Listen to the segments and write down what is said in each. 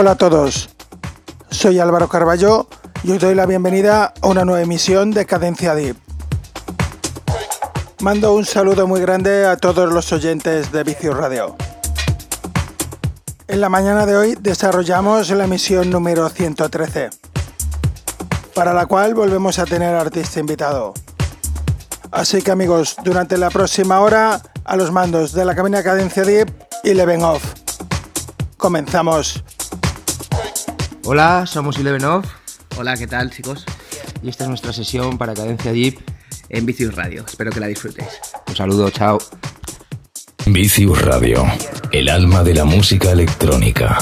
Hola a todos, soy Álvaro Carballo y os doy la bienvenida a una nueva emisión de Cadencia Deep. Mando un saludo muy grande a todos los oyentes de Vicius Radio. En la mañana de hoy desarrollamos la emisión número 113, para la cual volvemos a tener artista invitado. Así que amigos, durante la próxima hora, a los mandos de la cabina Cadencia Deep y Leven Off. Comenzamos. Hola, somos Eleven Off. Hola, ¿qué tal chicos? Y esta es nuestra sesión para Cadencia Deep en Vicius Radio. Espero que la disfrutéis. Un saludo, chao. Vicius Radio, el alma de la música electrónica.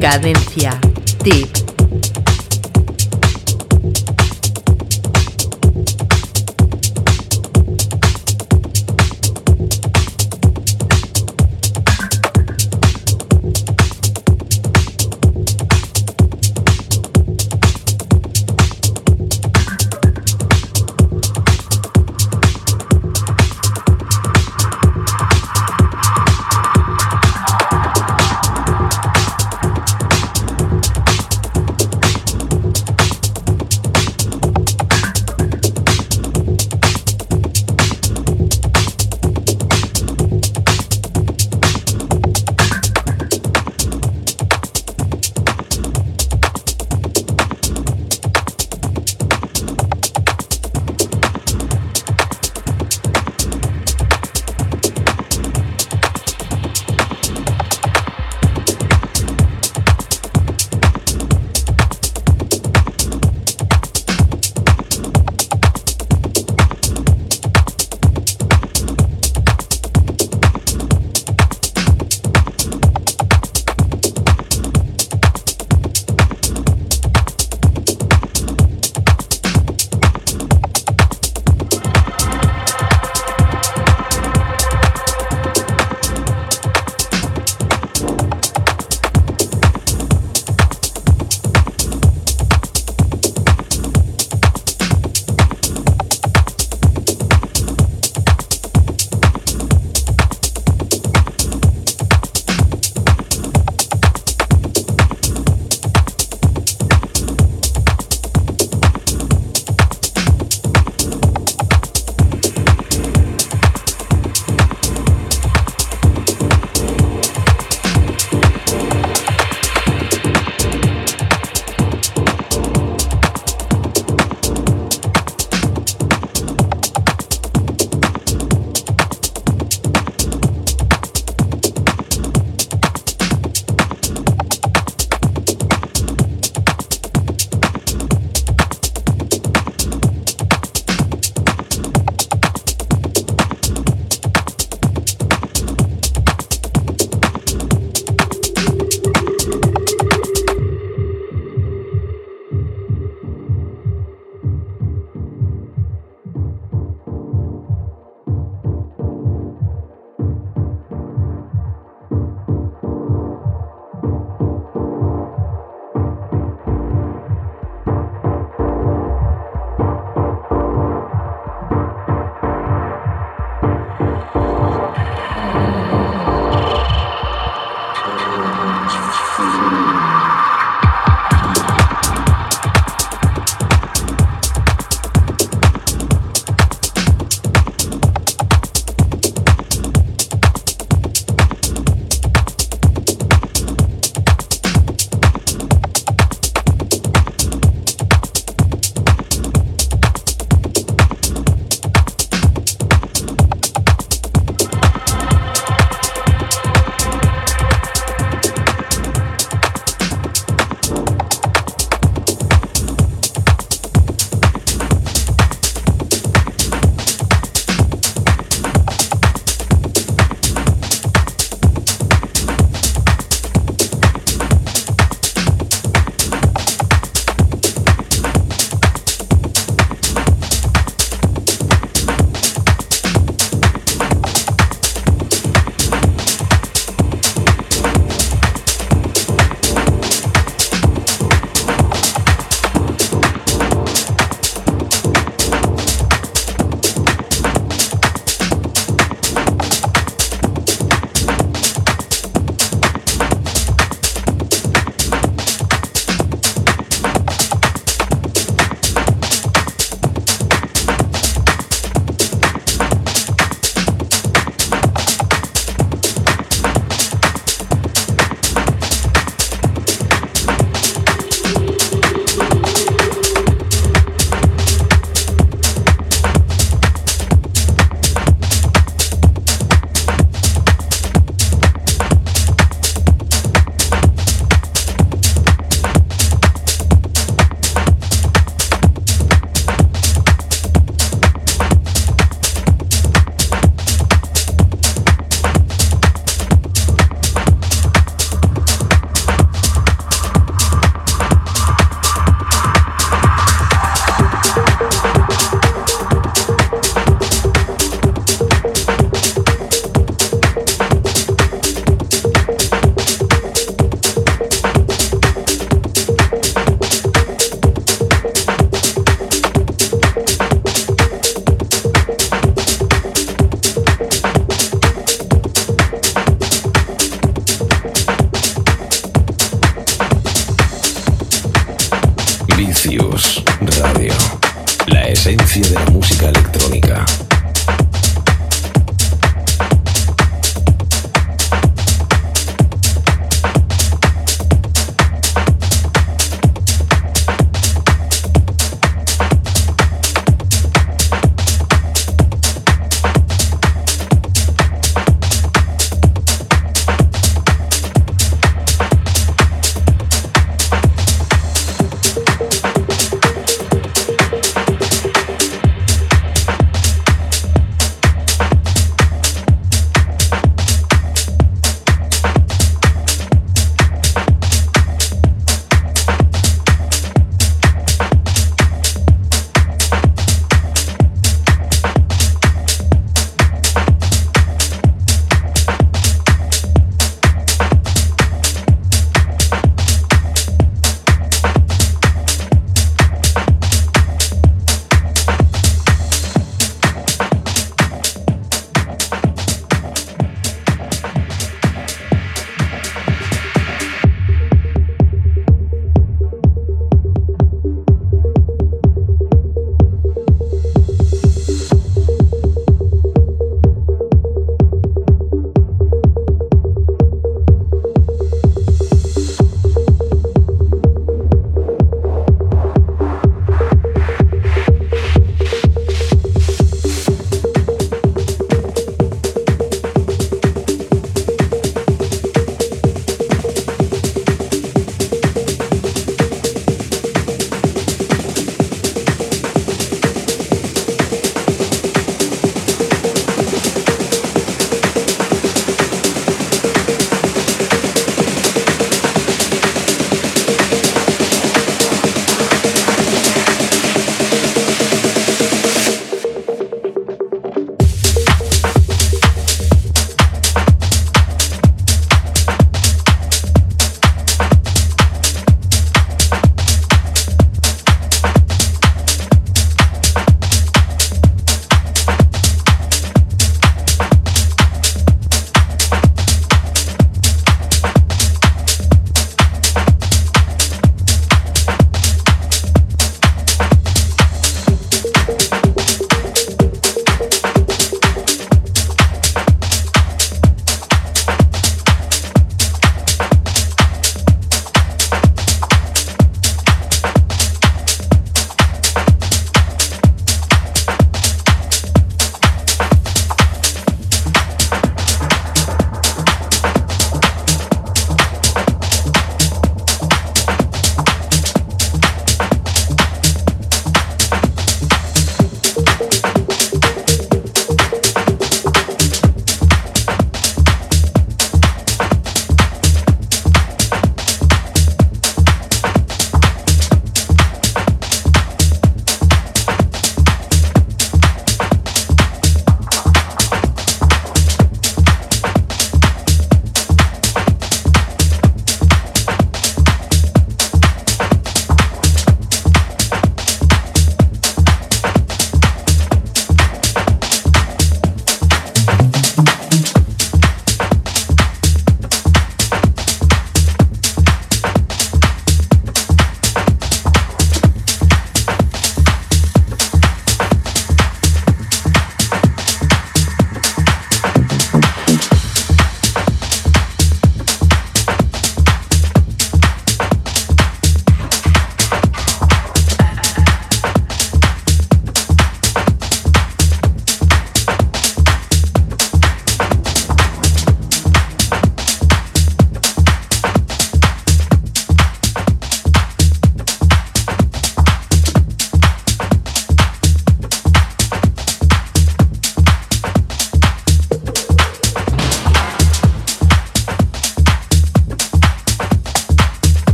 Cadencia. Tip.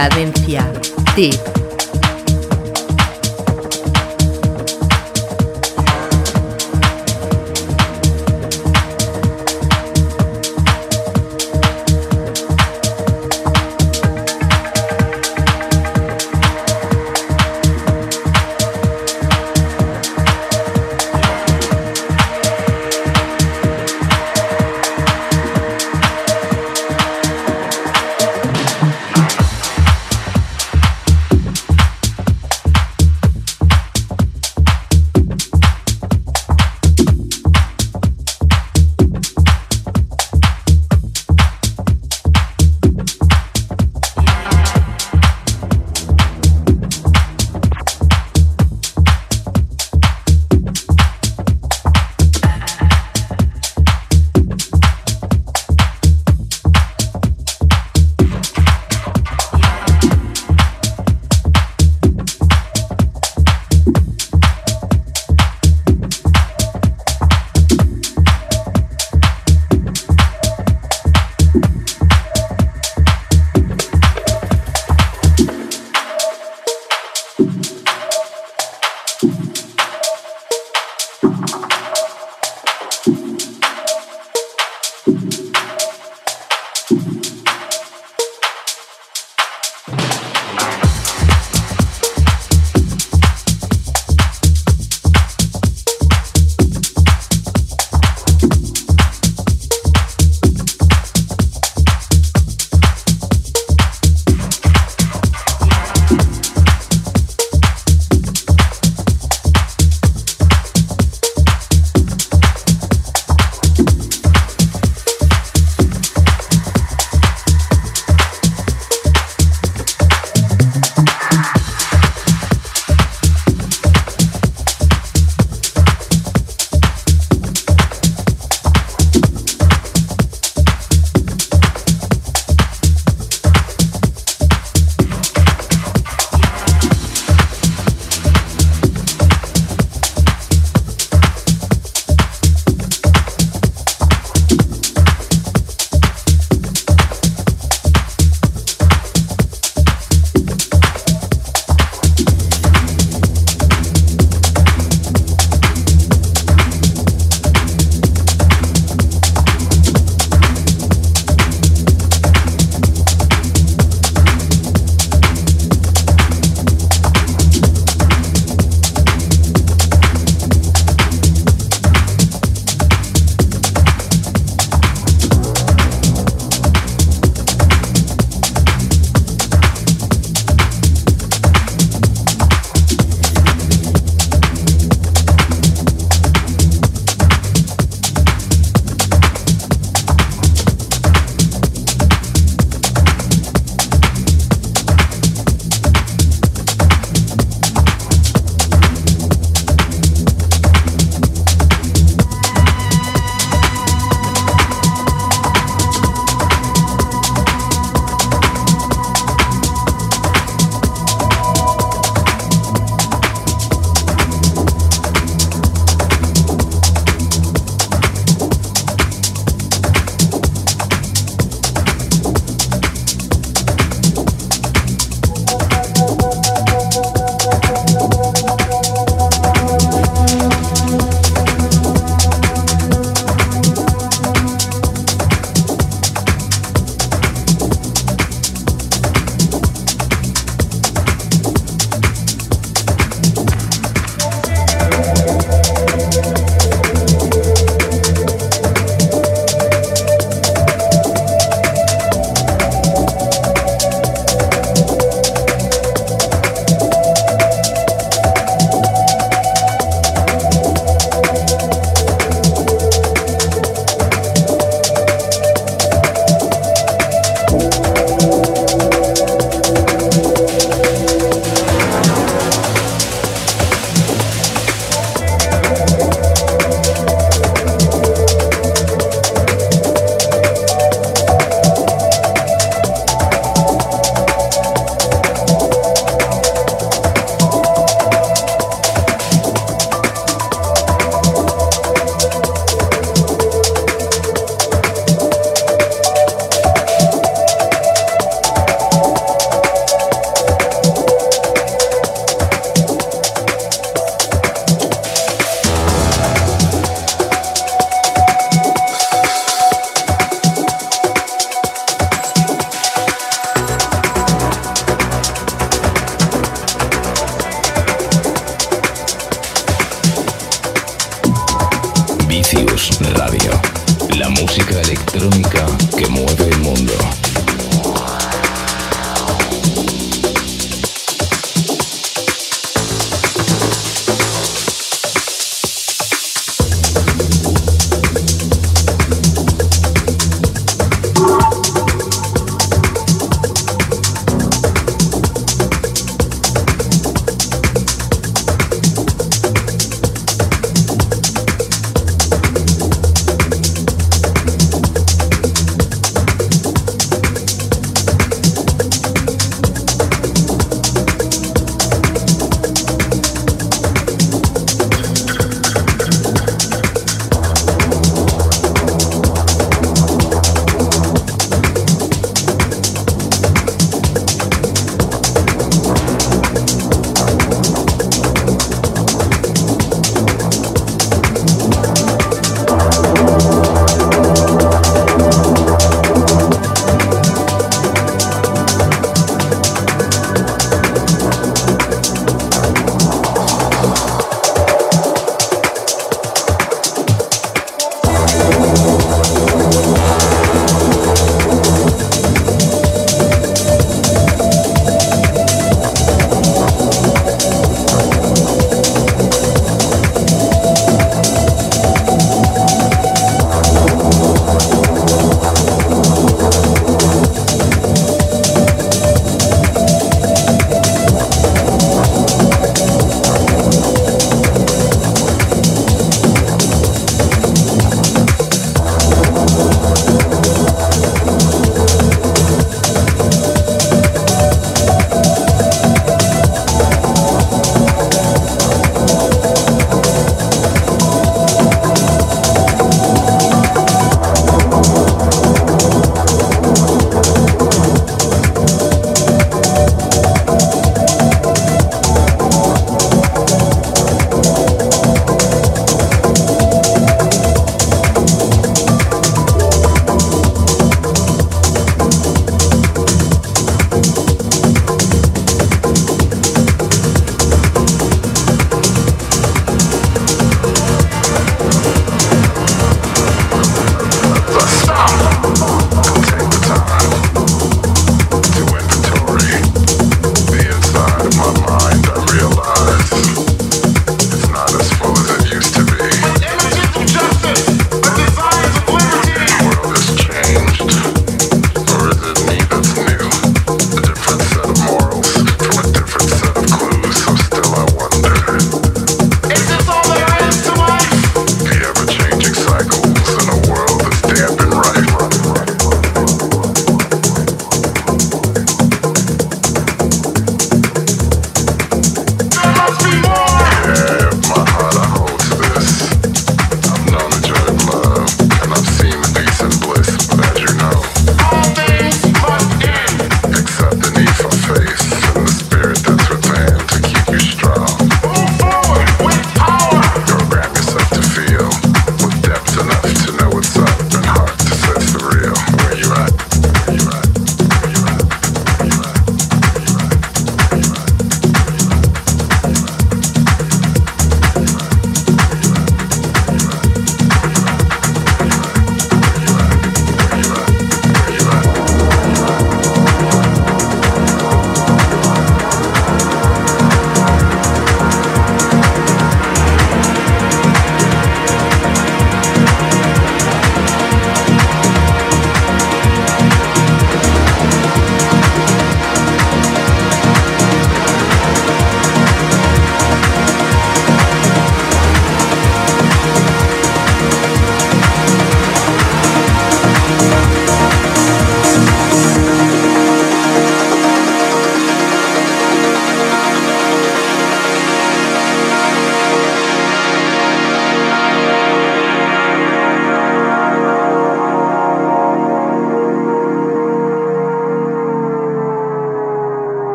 Cadencia.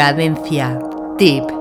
Cadencia. Tip.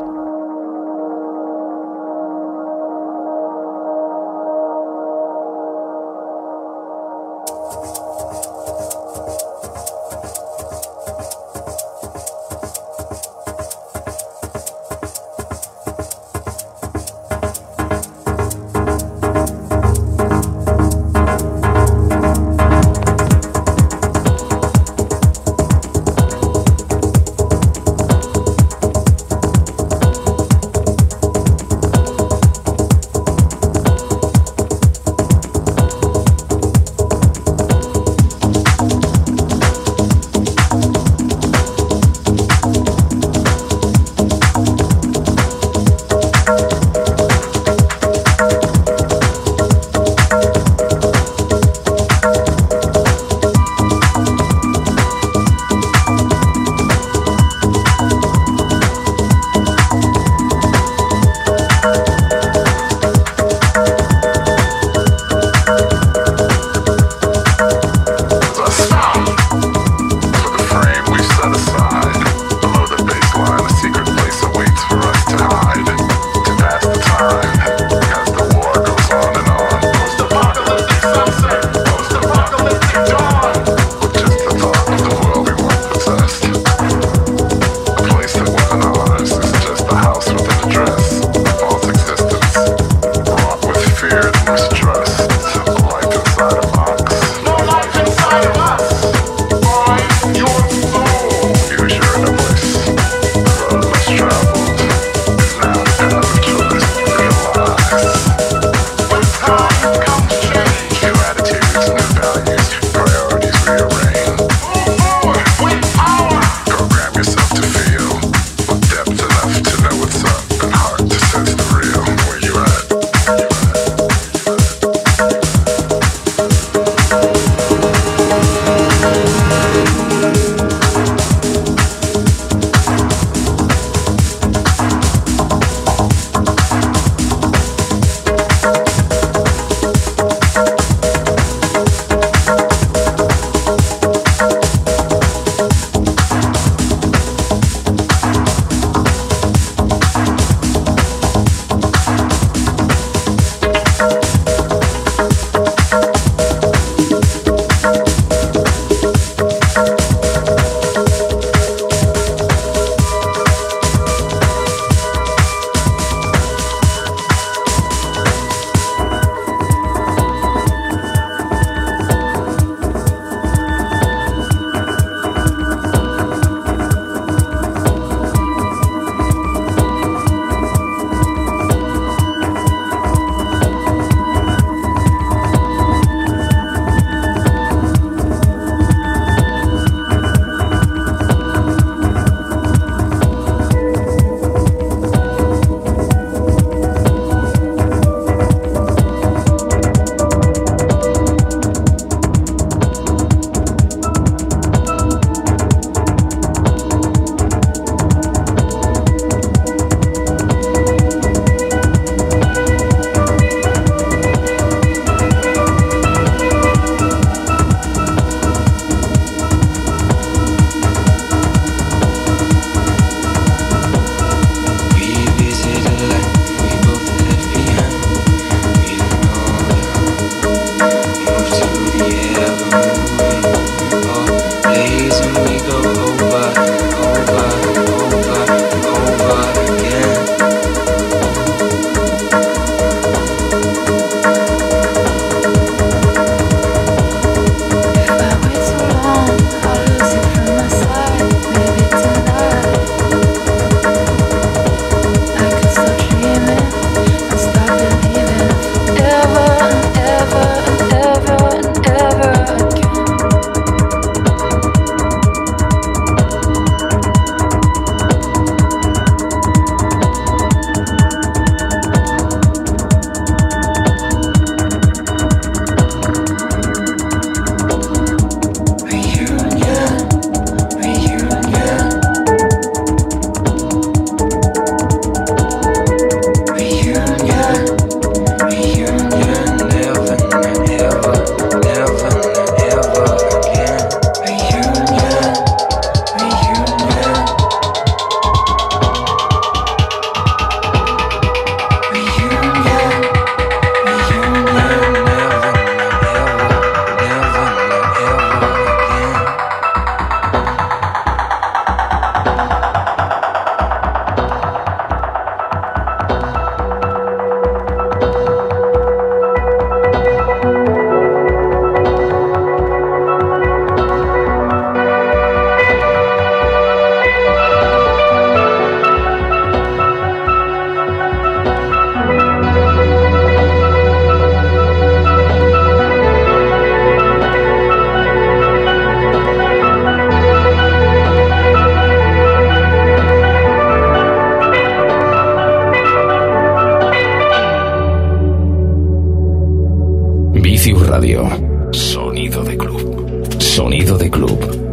Sonido de club.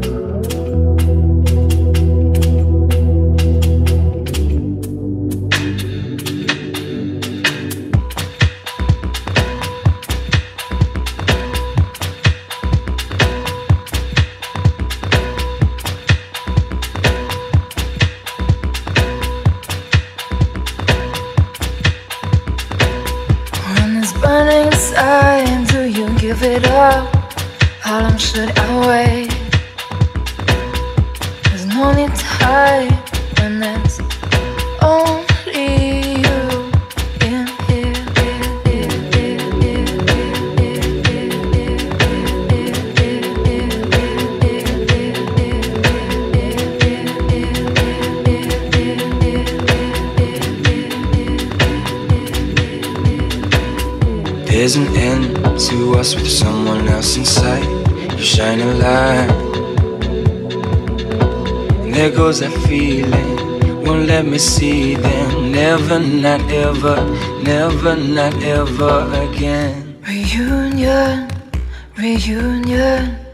Not ever, never, not ever again. Reunion, reunion.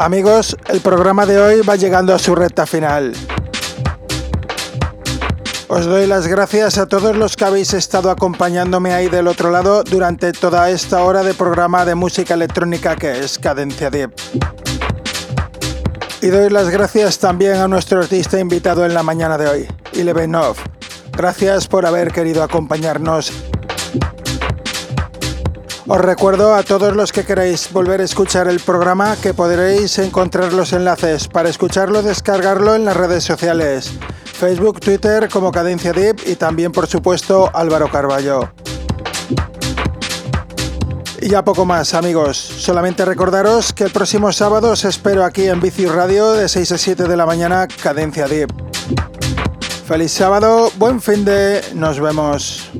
Amigos, el programa de hoy va llegando a su recta final. Os doy las gracias a todos los que habéis estado acompañándome ahí del otro lado durante toda esta hora de programa de música electrónica que es Cadencia Deep. Y doy las gracias también a nuestro artista invitado en la mañana de hoy, Ilevenov. Gracias por haber querido acompañarnos. Os recuerdo a todos los que queréis volver a escuchar el programa que podréis encontrar los enlaces para escucharlo, descargarlo en las redes sociales. Facebook, Twitter como Cadencia Deep y también por supuesto Álvaro Carballo. Y ya poco más amigos, solamente recordaros que el próximo sábado os espero aquí en Bici Radio de 6 a 7 de la mañana Cadencia Deep. Feliz sábado, buen fin de, nos vemos.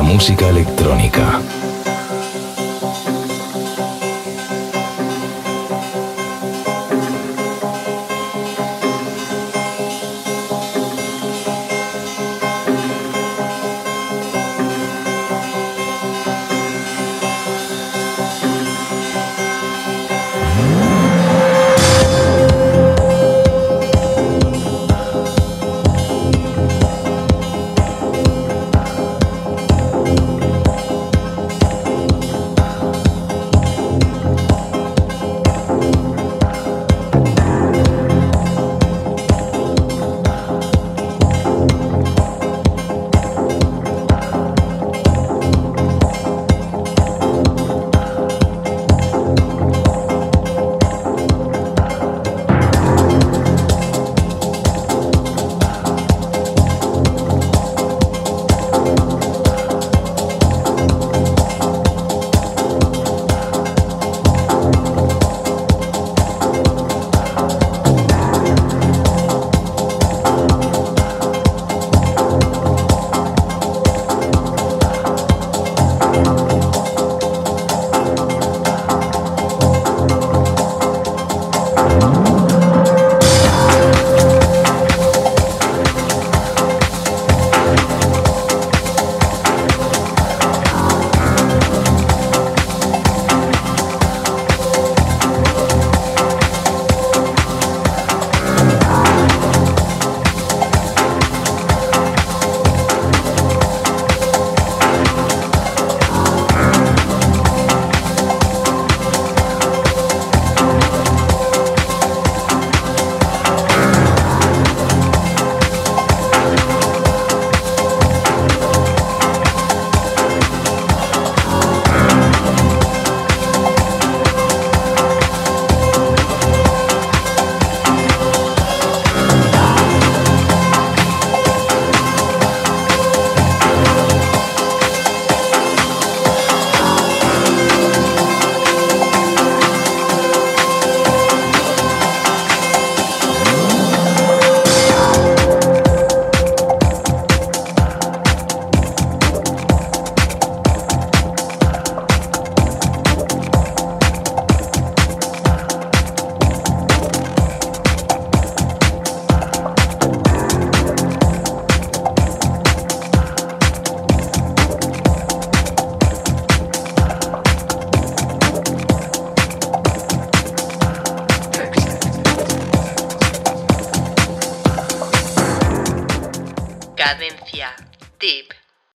Música electrónica.